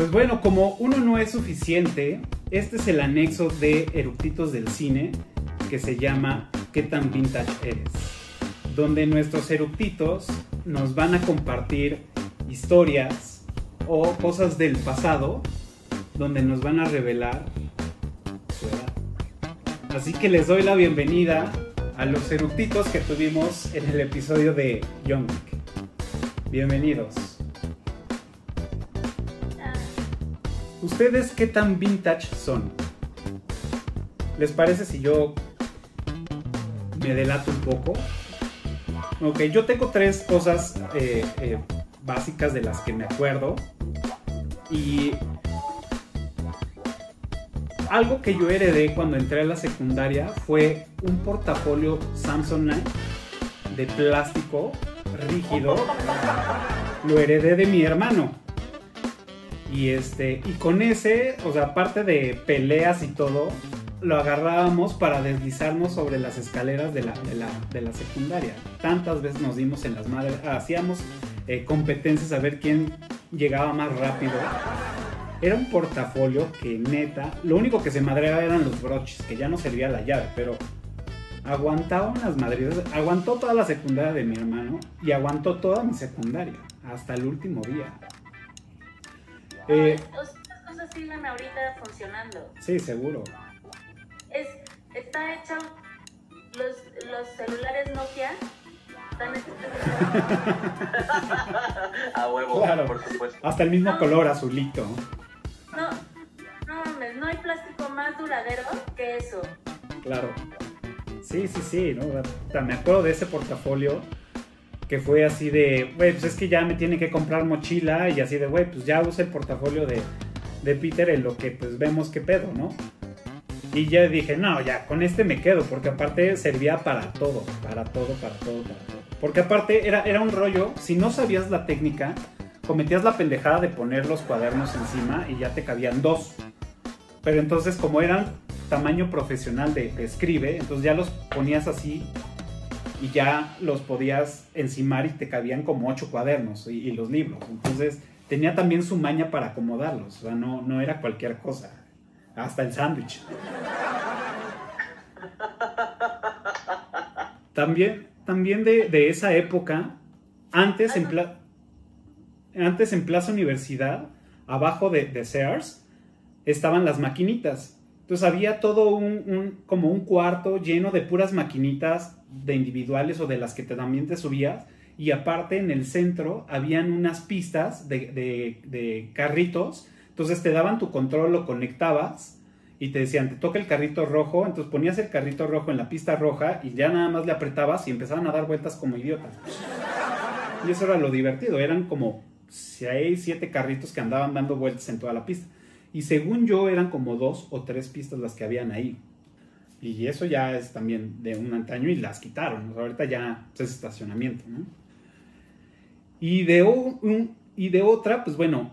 Pues bueno, como uno no es suficiente, este es el anexo de Eructitos del Cine que se llama ¿Qué tan vintage eres? Donde nuestros eructitos nos van a compartir historias o cosas del pasado donde nos van a revelar su edad. Así que les doy la bienvenida a los eructitos que tuvimos en el episodio de Young Bienvenidos. ¿Ustedes qué tan vintage son? ¿Les parece si yo me delato un poco? Ok, yo tengo tres cosas eh, eh, básicas de las que me acuerdo. Y algo que yo heredé cuando entré a la secundaria fue un portafolio Samsonite de plástico rígido. Lo heredé de mi hermano. Y este, y con ese, o sea, aparte de peleas y todo, lo agarrábamos para deslizarnos sobre las escaleras de la, de la, secundaria. Tantas veces nos dimos en las madres, hacíamos eh, competencias a ver quién llegaba más rápido. Era un portafolio que neta, lo único que se madreaba eran los broches, que ya no servía la llave, pero aguantaba unas madres, aguantó toda la secundaria de mi hermano y aguantó toda mi secundaria, hasta el último día. Eh, cosas siguen ahorita funcionando. Sí, seguro. Es, está hecho, los, los celulares Nokia están hechos. A huevo, claro, por supuesto. Hasta el mismo color azulito. No, no mames, no hay plástico más duradero que eso. Claro. Sí, sí, sí, ¿no? Me acuerdo de ese portafolio que fue así de, güey, pues es que ya me tiene que comprar mochila y así de, güey, pues ya usa el portafolio de, de Peter en lo que pues vemos qué pedo, ¿no? Y ya dije, no, ya, con este me quedo, porque aparte servía para todo, para todo, para todo, para todo. Porque aparte era, era un rollo, si no sabías la técnica, cometías la pendejada de poner los cuadernos encima y ya te cabían dos. Pero entonces como eran tamaño profesional de, escribe, entonces ya los ponías así y ya los podías encimar y te cabían como ocho cuadernos y, los libros. Entonces tenía también su maña para acomodarlos, o sea, no, no era cualquier cosa, hasta el sándwich. También, también de, esa época, antes en, antes en Plaza Universidad, abajo de, de Sears, estaban las maquinitas. Entonces había todo un, como un cuarto lleno de puras maquinitas de individuales o de las que también te subías. Y aparte en el centro habían unas pistas de, carritos. Entonces te daban tu control, lo conectabas y te decían, te toca el carrito rojo. Entonces ponías el carrito rojo en la pista roja y ya nada más le apretabas y empezaban a dar vueltas como idiotas. Y eso era lo divertido. Eran como seis, siete carritos que andaban dando vueltas en toda la pista. Y según yo eran como dos o tres pistas las que habían ahí. Y eso ya es también de un antaño y las quitaron. ahorita ya es estacionamiento. Y, de un, y de otra, pues bueno,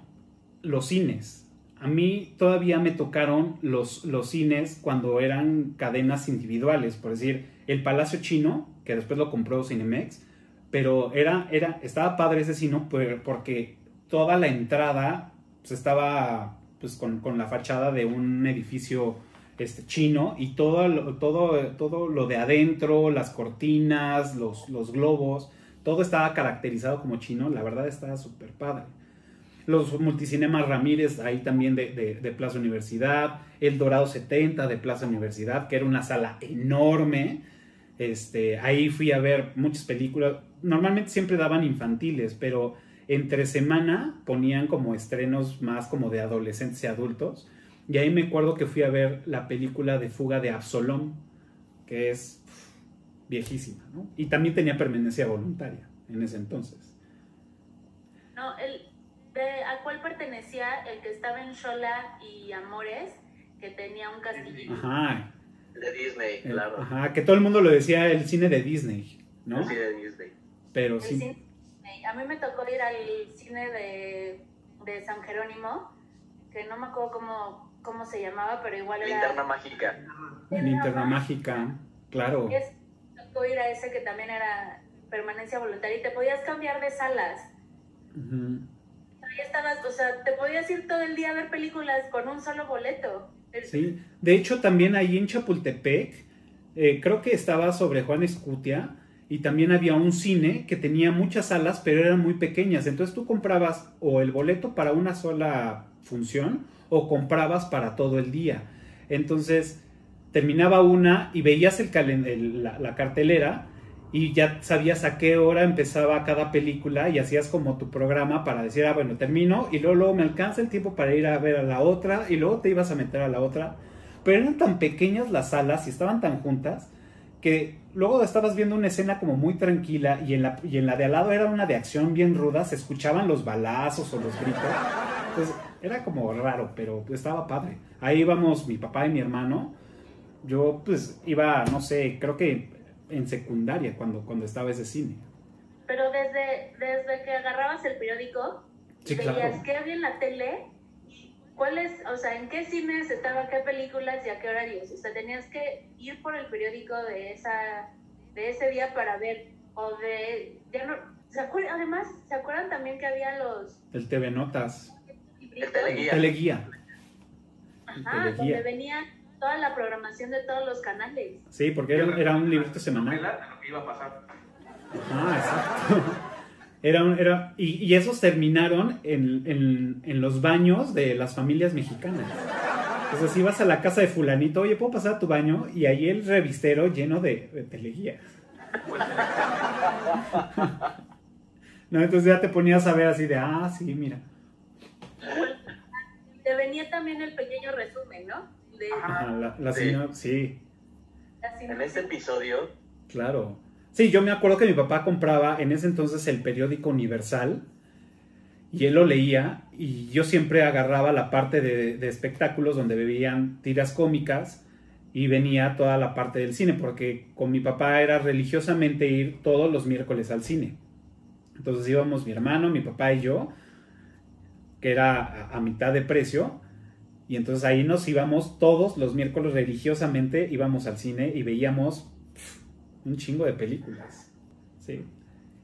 los cines. A mí todavía me tocaron los, los cines cuando eran cadenas individuales. Por decir, el Palacio Chino, que después lo compró Cinemex. Pero era, era, estaba padre ese cine porque toda la entrada pues, estaba pues con, la fachada de un edificio este, chino y todo, todo, todo lo de adentro, las cortinas, los, los globos, todo estaba caracterizado como chino, la verdad estaba súper padre. Los multicinemas Ramírez, ahí también de, de, Plaza Universidad, el Dorado 70 de Plaza Universidad, que era una sala enorme. Este, ahí fui a ver muchas películas. Normalmente siempre daban infantiles, pero entre semana ponían como estrenos más como de adolescentes y adultos. Y ahí me acuerdo que fui a ver la película de Fuga de Absalom, que es viejísima, ¿no? Y también tenía permanencia voluntaria en ese entonces. No, el, ¿a cuál pertenecía el que estaba en Shola y Amores, que tenía un castillo? Ajá. De Disney, claro. Ajá, que todo el mundo lo decía el cine de Disney, ¿no? El cine de Disney. Pero sí a mí me tocó ir al cine de, de San Jerónimo, que no me acuerdo cómo, cómo se llamaba, pero igual era... Linterna Mágica. Linterna Mágica, claro. Es, me tocó ir a ese que también era permanencia voluntaria y te podías cambiar de salas. ahí estabas, o sea, te podías ir todo el día a ver películas con un solo boleto. Sí, de hecho también ahí en Chapultepec, eh, creo que estaba sobre Juan Escutia, y también había un cine que tenía muchas salas, pero eran muy pequeñas. Entonces tú comprabas o el boleto para una sola función o comprabas para todo el día. Entonces terminaba una y veías el, la, cartelera y ya sabías a qué hora empezaba cada película y hacías como tu programa para decir, ah, bueno, termino y luego, luego me alcanza el tiempo para ir a ver a la otra y luego te ibas a meter a la otra. Pero eran tan pequeñas las salas y estaban tan juntas que luego estabas viendo una escena como muy tranquila y en, la, y en la de al lado era una de acción bien ruda, se escuchaban los balazos o los gritos. Entonces era como raro, pero estaba padre. Ahí íbamos mi papá y mi hermano. Yo pues iba, no sé, creo que en secundaria cuando, cuando estaba ese cine. Pero desde, desde que agarrabas el periódico, veías qué había en la tele, cuáles, o sea, en qué cines estaban qué películas y a qué horarios. O sea, tenías que ir por el periódico de esa de ese día para ver o de ya no ¿se acuerdan? además se acuerdan también que había los el TV Notas el teleguía, teleguía. Ajá, donde venía toda la programación de todos los canales. Sí, porque era, era un librito semanal. Lo que iba a pasar. Ah, exacto. Era un, era, y, y, esos terminaron en, en, en, los baños de las familias mexicanas. Entonces ibas a la casa de fulanito, oye, ¿puedo pasar a tu baño? Y ahí el revistero lleno de, de teleguías. no, entonces ya te ponías a ver así de, ah, sí, mira. Te venía también el pequeño resumen, ¿no? la, la señora, sí. En este episodio. Claro. Sí, yo me acuerdo que mi papá compraba en ese entonces el periódico Universal y él lo leía y yo siempre agarraba la parte de, espectáculos donde bebían tiras cómicas y venía toda la parte del cine porque con mi papá era religiosamente ir todos los miércoles al cine. Entonces íbamos mi hermano, mi papá y yo, que era a mitad de precio, y entonces ahí nos íbamos todos los miércoles religiosamente, íbamos al cine y veíamos un chingo de películas. Sí.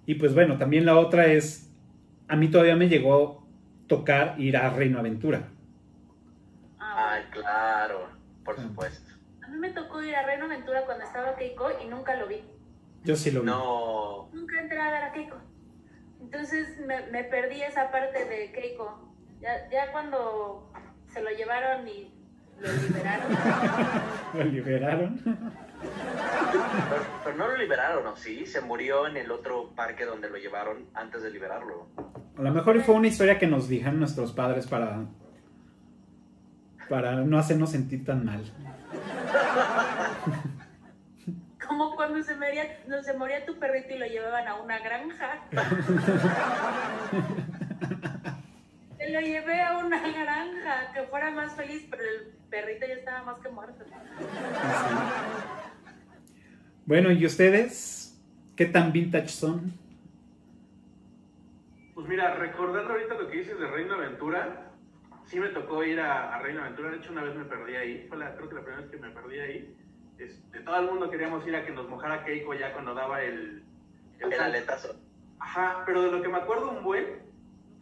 Y pues bueno, también la otra es, a mí todavía me llegó tocar ir a Reino Aventura. Ah, claro, por ah. supuesto. A mí me tocó ir a Reino Aventura cuando estaba Keiko y nunca lo vi. Yo sí lo vi. No. Nunca entré a ver a Keiko. Entonces me, me perdí esa parte de Keiko. Ya, ya cuando se lo llevaron y lo liberaron. ¿Lo liberaron? Pero, no lo liberaron, ¿no? Sí, se murió en el otro parque donde lo llevaron antes de liberarlo. A lo mejor fue una historia que nos dijeron nuestros padres para, para no hacernos sentir tan mal. Como cuando se moría, no, se moría tu perrito y lo llevaban a una granja. llevé a una granja, que fuera más feliz, pero el perrito ya estaba más que muerto. Bueno, ¿y ustedes? ¿Qué tan vintage son? Pues mira, recordando ahorita lo que dices de Reino Aventura, sí me tocó ir a, Reino Aventura. De hecho, una vez me perdí ahí. Fue la, creo que la primera vez que me perdí ahí. Este, todo el mundo queríamos ir a que nos mojara Keiko ya cuando daba el... El, el aletazo. Ajá, pero de lo que me acuerdo un buen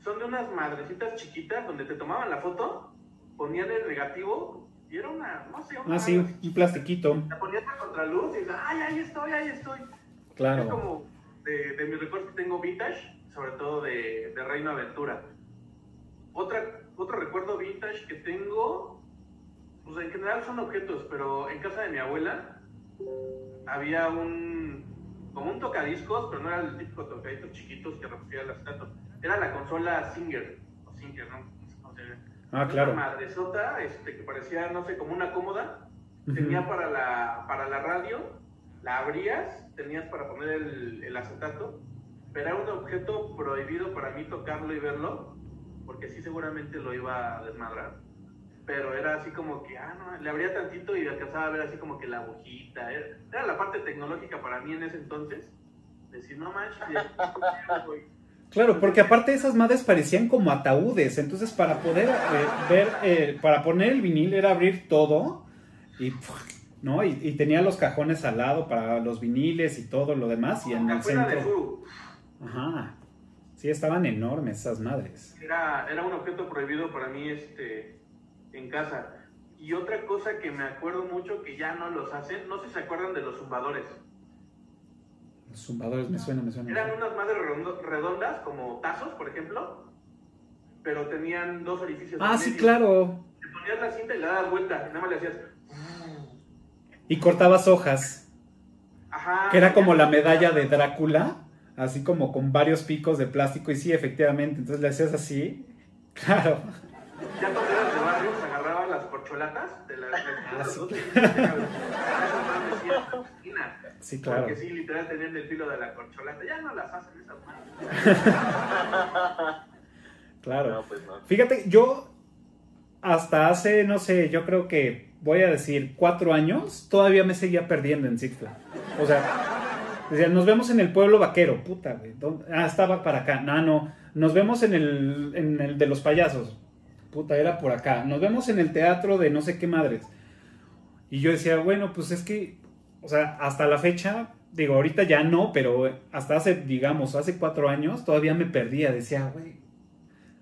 son de unas madrecitas chiquitas donde te tomaban la foto, ponían el negativo y era una, no sé, una Ah, sí, un plastiquito. La ponías a contraluz y dices, ay, ahí estoy, ahí estoy. Claro. Es como de, de mis recuerdos que tengo vintage, sobre todo de, de Reino Aventura. Otra, otro recuerdo vintage que tengo, pues en general son objetos, pero en casa de mi abuela había un, como un tocadiscos, pero no era el típico tocadiscos chiquitos que recogía las estatuas era la consola Singer, o Singer, ¿no? Ah, claro. Una madresota, este, que parecía, no sé, como una cómoda. Tenía para la, para la radio, la abrías, tenías para poner el, el acetato, pero era un objeto prohibido para mí tocarlo y verlo, porque sí seguramente lo iba a desmadrar. Pero era así como que, ah, no, le abría tantito y alcanzaba a ver así como que la agujita. Era, era la parte tecnológica para mí en ese entonces. Decir, no manches, Claro, porque aparte esas madres parecían como ataúdes, entonces para poder eh, ver, eh, para poner el vinil era abrir todo y, ¿no? Y, tenía los cajones al lado para los viniles y todo lo demás y en el centro. Ajá. Sí, estaban enormes esas madres. Era, era un objeto prohibido para mí este, en casa. Y otra cosa que me acuerdo mucho que ya no los hacen, no sé si se acuerdan de los zumbadores. Los zumbadores me suenan, me suenan. Eran unas madres redondas, como tazos, por ejemplo, pero tenían dos orificios. Ah, sí, claro. Te ponías la cinta y le dabas vuelta, y nada más le hacías. Y cortabas hojas. Ajá. Que era como la medalla de Drácula, así como con varios picos de plástico. Y sí, efectivamente, entonces le hacías así. Claro. Ya cuando eras de barrio, se agarraban las corcholatas de las. Ah, sí. Sí, claro. Porque sí, literal tenían el filo de la corcholata. Ya no las hacen esas manos. claro. No, pues no. Fíjate, yo hasta hace, no sé, yo creo que voy a decir cuatro años, todavía me seguía perdiendo en Six Flags. O sea, decía, nos vemos en el pueblo vaquero, puta, güey. ¿dónde? Ah, estaba para acá. No, no. Nos vemos en el, en el de los payasos. Puta, era por acá. Nos vemos en el teatro de no sé qué madres. Y yo decía, bueno, pues es que, o sea, hasta la fecha, digo, ahorita ya no, pero hasta hace, digamos, hace cuatro años, todavía me perdía. Decía, güey,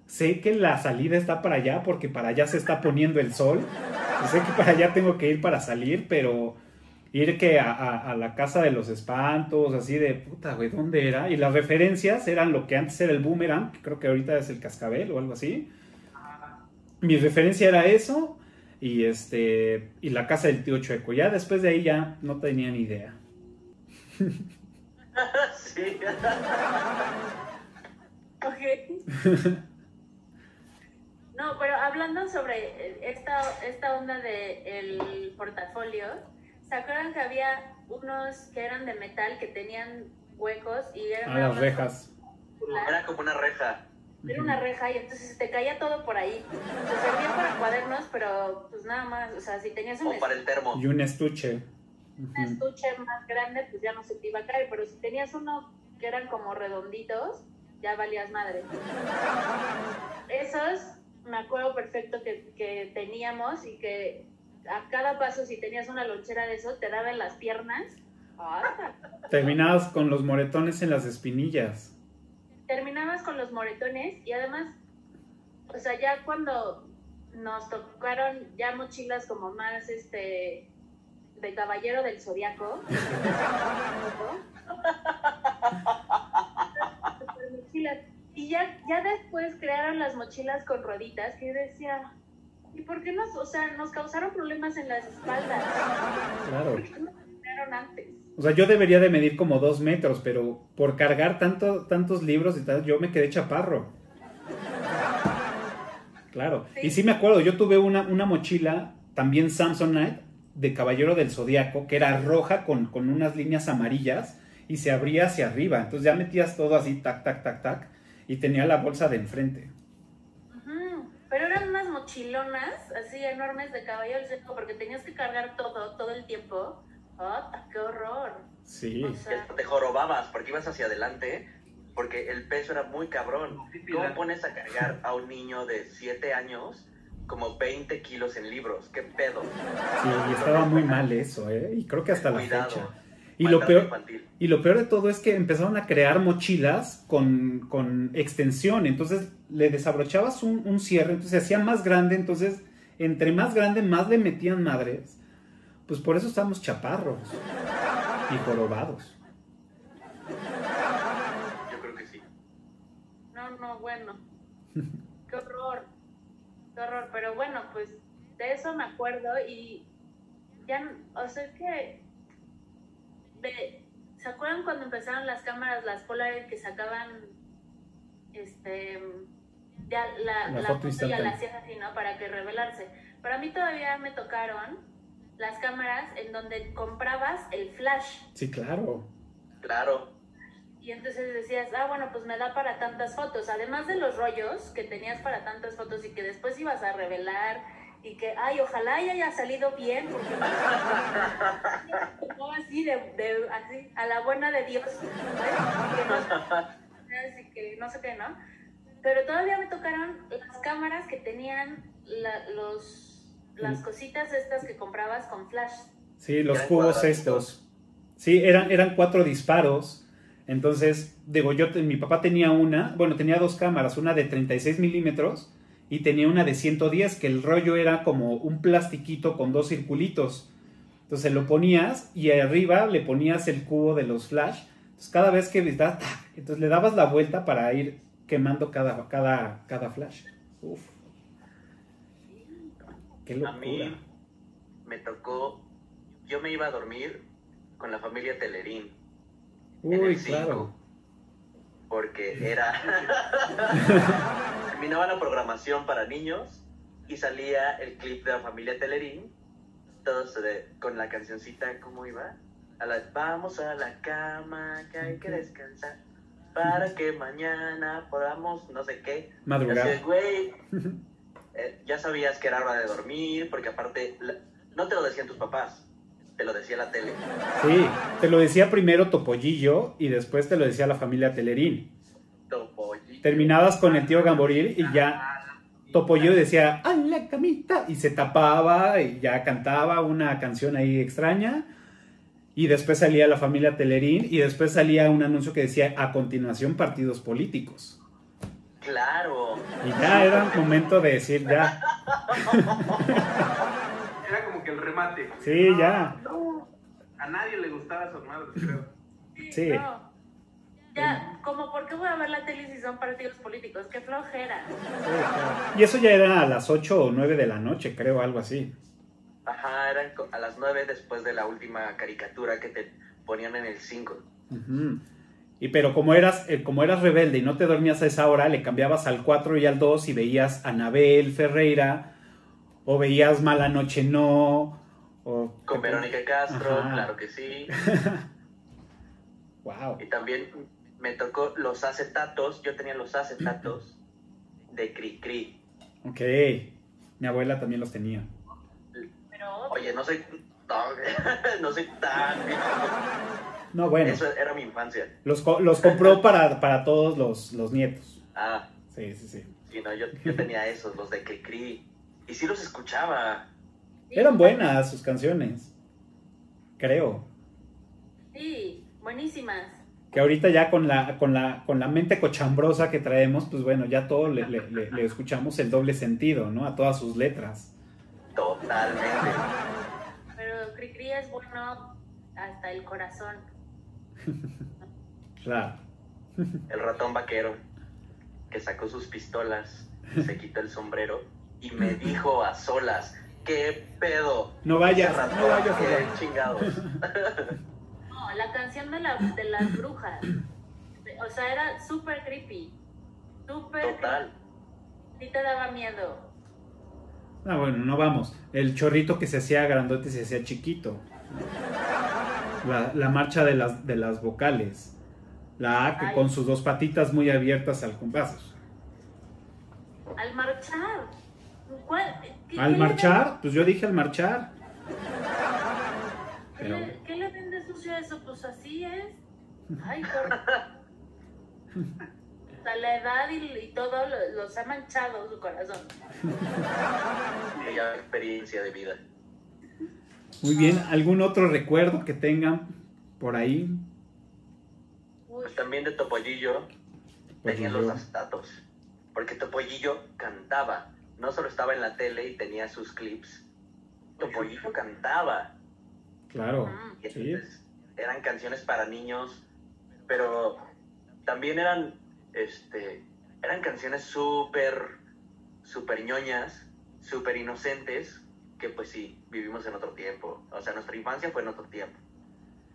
sé que la salida está para allá porque para allá se está poniendo el sol. Y sé que para allá tengo que ir para salir, pero ir que a, la casa de los espantos, así de puta, güey, ¿dónde era? Y las referencias eran lo que antes era el boomerang, creo que ahorita es el cascabel o algo así. Mi referencia era eso y este y la casa del tío Chueco. Ya después de ahí ya no tenía ni idea. sí. Ok. No, pero hablando sobre eh, esta, esta onda del portafolio, ¿se acuerdan que había unos que eran de metal que tenían huecos y eran A nada las rejas. como- Era como una reja. Era una reja y entonces te caía todo por ahí. O sea, servía para cuadernos, pero pues nada más. O sea, si tenías un, O para el termo. Y un estuche. un estuche más grande, pues ya no se te iba a caer. Pero si tenías uno que eran como redonditos, ya valías madre. Esos me acuerdo perfecto que, que teníamos y que a cada paso, si tenías una lonchera de eso, te daban las piernas. Terminabas con los moretones en las espinillas. Terminabas con los moretones y además, o sea, ya cuando nos tocaron ya mochilas como más, este, de caballero del zodiaco. Y ya, ya después crearon las mochilas con rueditas que decía, ¿y por qué nos, o sea, nos causaron problemas en las espaldas? Claro. ¿Por qué no nos crearon antes? O sea, yo debería de medir como dos metros, pero por cargar tanto, tantos libros y tal, yo me quedé chaparro. Claro. Sí. Y sí me acuerdo, yo tuve una, una mochila, también Samsonite, de Caballero del Zodiaco, que era roja con, con unas líneas amarillas y se abría hacia arriba. Entonces ya metías todo así, tac, tac, tac, tac, y tenía la bolsa de enfrente. Pero eran unas mochilonas así enormes de caballero del zodiaco porque tenías que cargar todo, todo el tiempo. ¡Oh, qué horror! Sí. O sea, Te jorobabas porque ibas hacia adelante, porque el peso era muy cabrón. ¿Cómo pones a cargar a un niño de 7 años como 20 kilos en libros? ¿Qué pedo? Sí, y estaba muy mal eso, ¿eh? Y creo que hasta la Cuidado. fecha. Y lo peor, infantil. Y lo peor de todo es que empezaron a crear mochilas con, con extensión. Entonces le desabrochabas un, un cierre, entonces se hacía más grande. Entonces, entre más grande, más le metían madres. Pues por eso estamos chaparros y jorobados. Yo creo que sí. no, no, bueno. ¡Qué horror! ¡Qué horror! Pero bueno, pues de eso me acuerdo y ya, o sea, es que... de- ¿Se acuerdan cuando empezaron las cámaras, las Polaroid que sacaban este ya la, La la foto foto ya instantánea. la hacías así, ¿no? Para que revelarse. Pero a mí todavía me tocaron las cámaras en donde comprabas el flash Sí, claro. Claro. y entonces decías, ah, bueno, pues me da para tantas fotos. Además de los rollos que tenías para tantas fotos y que después ibas a revelar y que, ay, ojalá y haya salido bien, porque no así, de, de- así, a la buena de Dios, así que no sé qué, ¿no? Pero todavía me tocaron las cámaras que tenían la- los, las cositas estas que comprabas con flash. Sí, los cubos estos. Sí, eran, eran cuatro disparos. Entonces, digo, yo, mi papá tenía una, bueno, tenía dos cámaras, una de 36 milímetros y tenía una de 110, que el rollo era como un plastiquito con dos circulitos. Entonces lo ponías y arriba le ponías el cubo de los flash. Entonces cada vez que entonces le dabas la vuelta para ir quemando cada, cada, cada flash. Uf. Qué locura. A mí me tocó, yo me iba a dormir con la familia Telerín. Uy, claro. Porque era. Terminaba la programación para niños y salía el clip de la familia Telerín, todos con la cancioncita, ¿cómo iba? A la, vamos a la cama, que hay que descansar para que mañana podamos no sé qué. Madrugar. güey, eh, ya sabías que era hora de dormir, porque aparte, no te lo decían tus papás, te lo decía la tele. Sí, te lo decía primero Topollillo y después te lo decía la familia Telerín. Topollillo. Terminabas con el tío Gamboril y ya Topollillo decía, ¡a la camita! Y se tapaba y ya cantaba una canción ahí extraña. Y después salía la familia Telerín y después salía un anuncio que decía, a continuación, partidos políticos. Claro. Y ya era momento de decir, ya. era como que el remate. Sí, ya. A nadie le gustaba su madre, creo. Sí. Ya, como, ¿por qué voy a ver la tele si son partidos políticos? ¡Qué flojera! Y eso ya era a las 8 o 9 de la noche, creo, algo así. Ajá, eran a las 9 después de la última caricatura que te ponían en el 5. Y pero como eras, eh, como eras rebelde y no te dormías a esa hora, le cambiabas al 4 y al 2 y veías a Anabel Ferreira o veías Mala Noche No. O, Con Verónica Castro, claro que sí. wow. Y también me tocó los acetatos, yo tenía los acetatos de Cri Cri. Ok, mi abuela también los tenía. Oye, no soy, no, soy tan... No, bueno. Eso era mi infancia. Los, los compró para, para todos los, los nietos. Ah. Sí, sí, sí. Sí, no, yo, yo tenía esos, los de Cri Cri. Y sí los escuchaba. Eran buenas sus canciones. Creo. Sí, buenísimas. Que ahorita ya con la, con la, con la mente cochambrosa que traemos, pues bueno, ya todo le, le, escuchamos el doble sentido, ¿no? A todas sus letras. Totalmente. Pero Cricri es bueno hasta el corazón. claro. El ratón vaquero que sacó sus pistolas, se quitó el sombrero y me dijo a solas, ¿qué pedo? No vayas, no vayas. ¿Qué chingados? No, la canción de, la, de las brujas. O sea, era súper creepy. Súper Total. Sí te daba miedo. Ah, bueno, no vamos. El chorrito que se hacía grandote se hacía chiquito. La, la marcha de las, de las vocales. La A que con sus dos patitas muy abiertas al compás. Al marchar. ¿Al marchar? Pues yo dije al marchar. ¿Qué, le, ¿Qué, le, vende sucio a eso? Pues así es. Ay, por... la edad y, todo los ha manchado su corazón. Ella experiencia de vida. Muy bien, ¿algún otro recuerdo que tengan por ahí? Pues también de Topollillo, tenía los acetatos, porque Topollillo cantaba no solo estaba en la tele y tenía sus clips, Topollillo cantaba. Claro. Eran canciones para niños, pero también eran, este, eran canciones súper, súper ñoñas, súper inocentes, que pues sí, vivimos en otro tiempo. O sea, nuestra infancia fue en otro tiempo.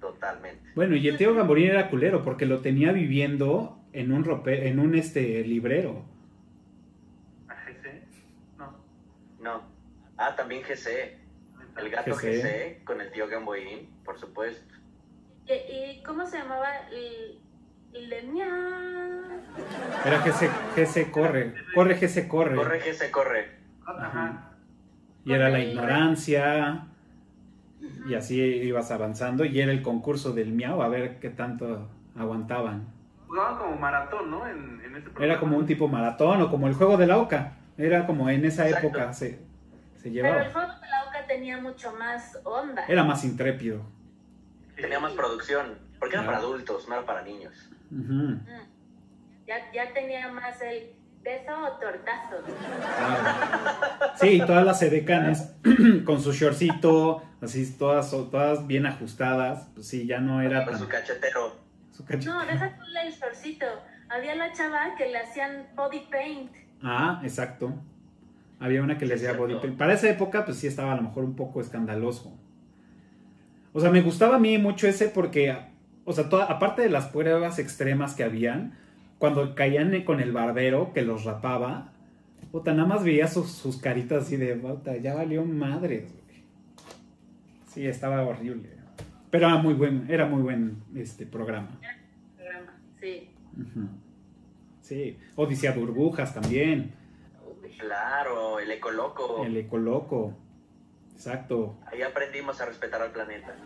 Totalmente. Bueno, y el tío Gamborín era culero porque lo tenía viviendo en un rope, en un este librero. No. Ah, también GC. El gato GC, con el tío Gamboín, por supuesto. ¿Y, cómo se llamaba el, el Era GC, GC corre. Corre GC corre. Corre GC corre. Ajá. Y era la ignorancia. Y así ibas avanzando. Y era el concurso del miau, a ver qué tanto aguantaban. Jugaban como maratón, ¿no? En, era como un tipo maratón o como el juego de la oca. Era como en esa época se, se llevaba. Pero el juego de la oca tenía mucho más onda. Era más intrépido. Sí, tenía más producción, porque era para adultos, no era para niños. Mm. ya, ya tenía más el beso o tortazo. Sí, todas las edecanes con su shortcito, así todas, todas bien ajustadas, pues sí, ya no era con su cachetero. Su cachetero. No, deja el shortcito. Había la chava que le hacían body paint. Ah, exacto. Había una que le hacía body paint. Para esa época, pues sí estaba a lo mejor un poco escandaloso. O sea, me gustaba a mí mucho ese porque, o sea, toda, aparte de las pruebas extremas que habían, cuando caían con el barbero que los rapaba, puta, nada más veía sus, caritas así de, puta, ya valió madres, Sí, estaba horrible. Pero era muy buen, era muy buen este programa. Programa, sí. Sí, Odisea Burbujas también. Claro, el Ecoloco. El Ecoloco. Exacto. Ahí aprendimos a respetar al planeta.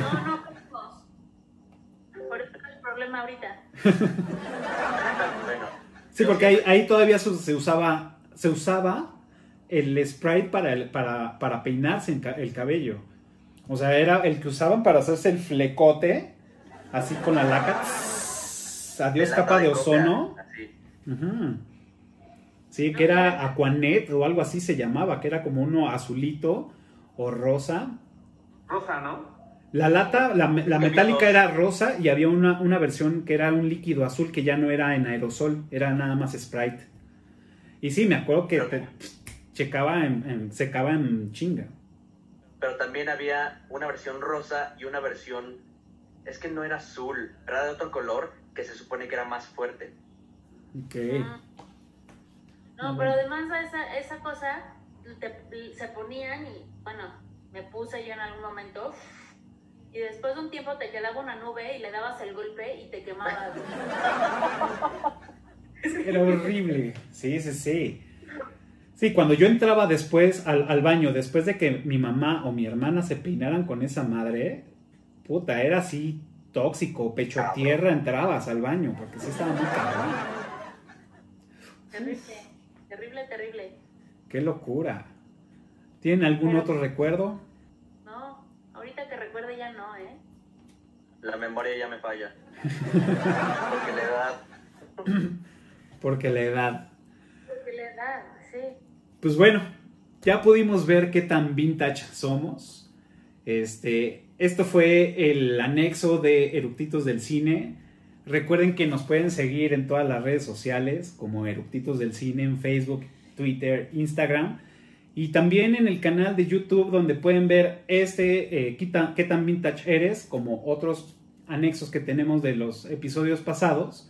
No, no, por eso problema ahorita. sí, porque ahí, ahí todavía se usaba, se usaba el spray para, el, para, para peinarse el cabello. O sea, era el que usaban para hacerse el flecote, así con la laca. Adiós capa de, ozono. Sí, que era Aquanet o algo así se llamaba, que era como uno azulito o rosa. Rosa, ¿no? La lata, la, metálica era rosa y había una, una, versión que era un líquido azul que ya no era en aerosol, era nada más Sprite. Y sí, me acuerdo que te, checaba en, secaba en chinga. Pero también había una versión rosa y una versión, es que no era azul, era de otro color que se supone que era más fuerte. Ok. Ah. No, pero además esa, esa cosa se ponían y, bueno, me puse yo en algún momento y después de un tiempo te quedaba una nube y le dabas el golpe y te quemabas. Era horrible. Sí, sí, sí. Sí, cuando yo entraba después al, al, baño, después de que mi mamá o mi hermana se peinaran con esa madre, puta, era así tóxico, pecho a tierra entrabas al baño, porque sí estaba muy cabrón. Terrible. Terrible, terrible. Qué locura. ¿Tienen algún otro recuerdo? No, ahorita que recuerde ya no, ¿eh? La memoria ya me falla. Porque la edad. Porque la edad. Porque la edad, sí. Pues bueno, ya pudimos ver qué tan vintage somos. Este, esto fue el anexo de Eructitos del Cine. Recuerden que nos pueden seguir en todas las redes sociales como Eructitos del Cine en Facebook, Twitter, Instagram y también en el canal de YouTube donde pueden ver este eh, ¿qué, tan, vintage eres como otros anexos que tenemos de los episodios pasados.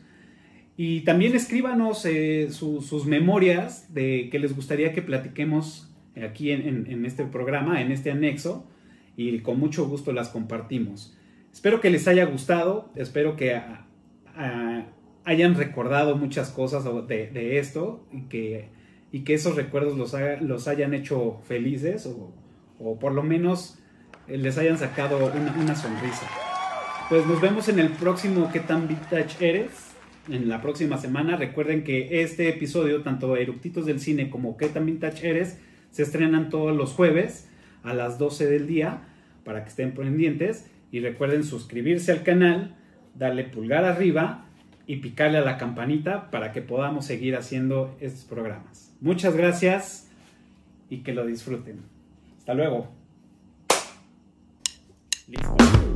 Y también escríbanos eh, sus memorias de que les gustaría que platiquemos aquí en, este programa, en este anexo, y con mucho gusto las compartimos. Espero que les haya gustado, espero que hayan recordado muchas cosas de, esto y que, y que esos recuerdos los, los hayan hecho felices o, por lo menos les hayan sacado una, sonrisa. Pues nos vemos en el próximo ¿Qué tan vintage eres? En la próxima semana. Recuerden que este episodio, tanto Eructitos del Cine como ¿Qué tan vintage eres? se estrenan todos los jueves a las 12 del día para que estén pendientes. Y recuerden suscribirse al canal darle pulgar arriba y picarle a la campanita para que podamos seguir haciendo estos programas. Muchas gracias y que lo disfruten. Hasta luego. Listo.